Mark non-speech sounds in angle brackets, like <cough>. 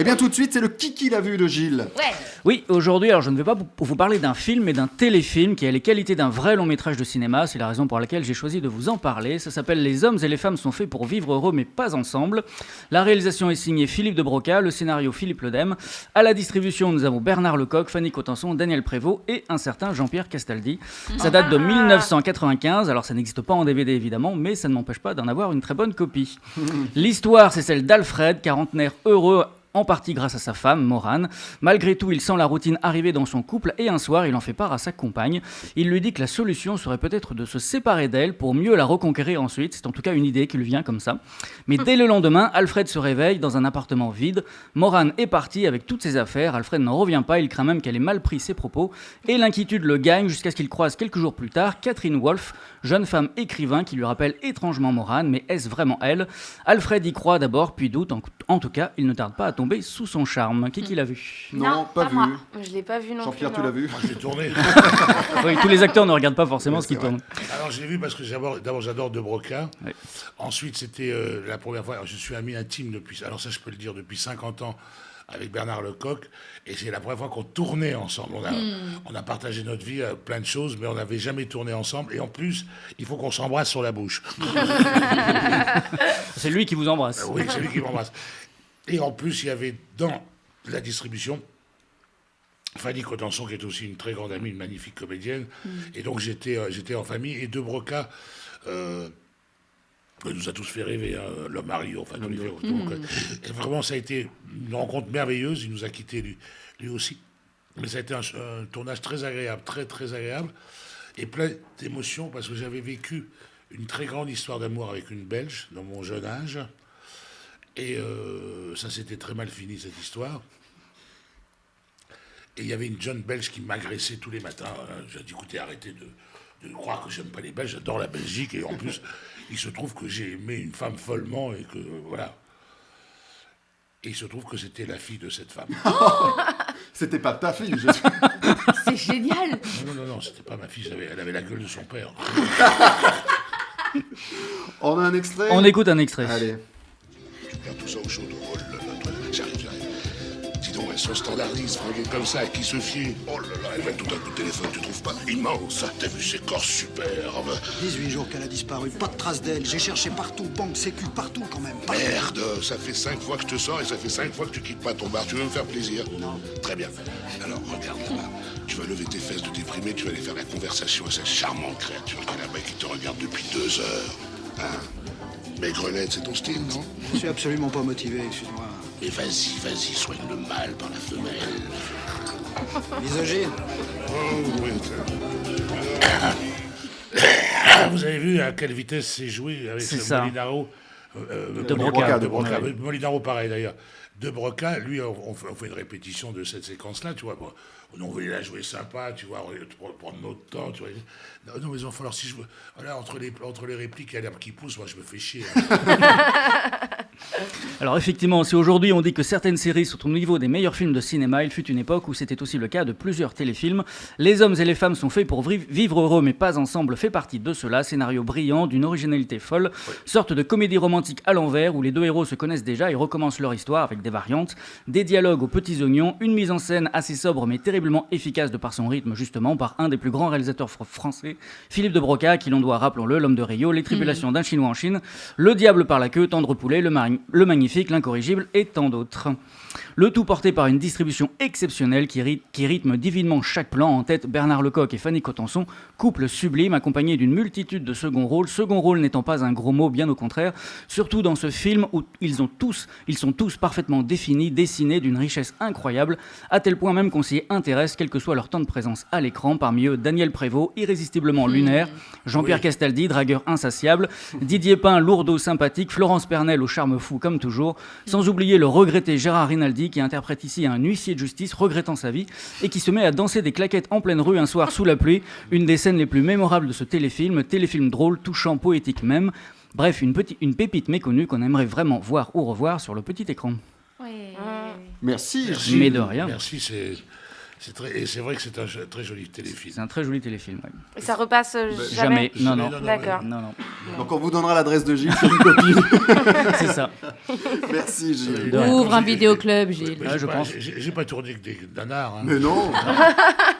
Eh bien tout de suite, c'est le Kiki l'a vu de Gilles. Ouais. Oui, aujourd'hui, alors je ne vais pas vous- vous parler d'un film, mais d'un téléfilm qui a les qualités d'un vrai long métrage de cinéma. C'est la raison pour laquelle j'ai choisi de vous en parler. Ça s'appelle Les hommes et les femmes sont faits pour vivre heureux, mais pas ensemble. La réalisation est signée Philippe de Broca, le scénario Philippe Ledem. À la distribution, nous avons Bernard Lecoq, Fanny Cotenson, Daniel Prévost et un certain Jean-Pierre Castaldi. Ça date de 1995, alors ça n'existe pas en DVD évidemment, mais ça ne m'empêche pas d'en avoir une très bonne copie. <laughs> L'histoire, c'est celle d'Alfred, quarantenaire heureux en partie grâce à sa femme, Morane. Malgré tout, il sent la routine arriver dans son couple et un soir, il en fait part à sa compagne. Il lui dit que la solution serait peut-être de se séparer d'elle pour mieux la reconquérir ensuite. C'est en tout cas une idée qui lui vient comme ça. Mais dès le lendemain, Alfred se réveille dans un appartement vide. Morane est partie avec toutes ses affaires. Alfred n'en revient pas. Il craint même qu'elle ait mal pris ses propos. Et l'inquiétude le gagne jusqu'à ce qu'il croise quelques jours plus tard Catherine Wolfe, jeune femme écrivain qui lui rappelle étrangement Morane. Mais est-ce vraiment elle? Alfred y croit d'abord, puis doute. En tout cas, il ne tarde pas à tomber sous son charme. Qui qui l'a vu? Non, pas, vu. moi. Je l'ai pas vu non Jean-Pierre, plus. tu non. l'as vu? Moi, je l'ai tourné. <laughs> Oui, tous les acteurs ne regardent pas forcément ce qui tourne. Alors, je l'ai vu parce que d'abord, d'abord, j'adore De Broca. Ensuite, c'était euh, la première fois. alors, je suis ami intime depuis. Alors, ça, je peux le dire depuis 50 ans avec Bernard Lecoq. Et c'est la première fois qu'on tournait ensemble. On a, on a partagé notre vie, euh, plein de choses, mais on n'avait jamais tourné ensemble. Et en plus, il faut qu'on s'embrasse sur la bouche. <laughs> C'est lui qui vous embrasse. Oui, c'est lui qui m'embrasse. Et en plus, il y avait dans la distribution Fanny Cotenson, qui est aussi une très grande amie, une magnifique comédienne. Et donc, j'étais euh, j'étais en famille. Et De Broca euh, nous a tous fait rêver, hein, l'homme Mario, enfin, tous les fait- donc, euh, et vraiment, ça a été une rencontre merveilleuse. Il nous a quittés, lui, lui aussi. Mais ça a été un, un tournage très agréable, très, très agréable. Et plein d'émotions, parce que j'avais vécu une très grande histoire d'amour avec une Belge dans mon jeune âge. Et euh, ça s'était très mal fini, cette histoire. Et il y avait une jeune belge qui m'agressait tous les matins. hein. J'ai dit, écoutez, arrêtez de, de croire que j'aime pas les Belges, j'adore la Belgique. Et en plus, <laughs> il se trouve que j'ai aimé une femme follement et que, voilà. Et il se trouve que c'était la fille de cette femme. <laughs> <laughs> C'était pas ta fille, je. C'est génial. Non, non, non, non, c'était pas ma fille, elle avait, elle avait la gueule de son père. On a un extrait On écoute un extrait. Allez. Tout ça au chaud. Toi. Donc, elles sont standardistes, comme ça, à qui se fier Oh là là, elle va tout un coup de téléphone, tu trouves pas Immense, t'as vu ses corps superbes 18 jours qu'elle a disparu, pas de trace d'elle. J'ai cherché partout, banque, sécu, partout quand même. Partout. Merde, ça fait cinq fois que je te sens et ça fait cinq fois que tu quittes pas ton bar. Tu veux me faire plaisir? Non. Très bien. Alors, regarde là-bas. Tu vas lever tes fesses de déprimé, tu vas aller faire la conversation à cette charmante créature qui est là-bas qui te regarde depuis deux heures. Hein? Mais Grenette, c'est ton style, non? Je suis absolument pas motivé, excuse-moi. Mais vas-y, vas-y, soigne le mal par la femelle. Misogyne Oh, oui, <coughs> vous avez vu à quelle vitesse c'est joué avec C'est ce ça. Molinaro euh, De Molinaro- Broca. de Broca. Ouais. Molinaro, pareil d'ailleurs. De Broca, lui, on, on fait, une répétition de cette séquence-là, tu vois. Bon, on voulait la jouer sympa, tu vois, pour prendre notre temps, tu vois. Non, non, mais il va falloir, si je veux. Voilà, entre les, entre les répliques et l'herbe qui pousse, moi, je me fais chier. <laughs> Alors effectivement, si aujourd'hui on dit que certaines séries sont au niveau des meilleurs films de cinéma, il fut une époque où c'était aussi le cas de plusieurs téléfilms. Les hommes et les femmes sont faits pour vivre heureux mais pas ensemble fait partie de cela. Scénario brillant, d'une originalité folle, sorte de comédie romantique à l'envers où les deux héros se connaissent déjà et recommencent leur histoire avec des variantes, des dialogues aux petits oignons, une mise en scène assez sobre mais terriblement efficace de par son rythme justement par un des plus grands réalisateurs fr- français, Philippe de Broca, qui l'on doit, rappelons-le, l'homme de Rio, les tribulations d'un Chinois en Chine, le diable par la queue, tendre poulet, le, mari- le magnifique, l'incorrigible et tant d'autres. Le tout porté par une distribution exceptionnelle qui, ry- qui rythme divinement chaque plan, en tête Bernard Lecoq et Fanny Cotenson, couple sublime accompagné d'une multitude de second rôles, second rôle n'étant pas un gros mot, bien au contraire, surtout dans ce film où ils, ont tous, ils sont tous parfaitement définis, dessinés d'une richesse incroyable, à tel point même qu'on s'y intéresse, quel que soit leur temps de présence à l'écran, parmi eux Daniel Prévost, irrésistiblement lunaire, Jean-Pierre Castaldi, dragueur insatiable, Didier Pain, lourdeau sympathique, Florence Pernel au charme fou comme toujours, sans oublier le regretté Gérard Rinaldi qui interprète ici un huissier de justice regrettant sa vie et qui se met à danser des claquettes en pleine rue un soir sous la pluie, une des scènes les plus mémorables de ce téléfilm, téléfilm drôle, touchant, poétique même. Bref, une, petite, une pépite méconnue qu'on aimerait vraiment voir ou revoir sur le petit écran. Ouais. Merci, Merci. Gilles. Mais de rien. Merci, c'est. C'est très, et c'est vrai que c'est un très joli téléfilm. C'est un très joli téléfilm. ouais. Et ça repasse euh, Bah, jamais. Jamais. Non, non. non, D'accord. Non, non. Donc on vous donnera l'adresse de Gilles, une <laughs> copie. C'est ça. Merci Gilles. Ouvre un vidéoclub, Gilles. J'ai je pas- pense. J'ai j'ai pas tourné que des nanars. hein. Mais non <laughs>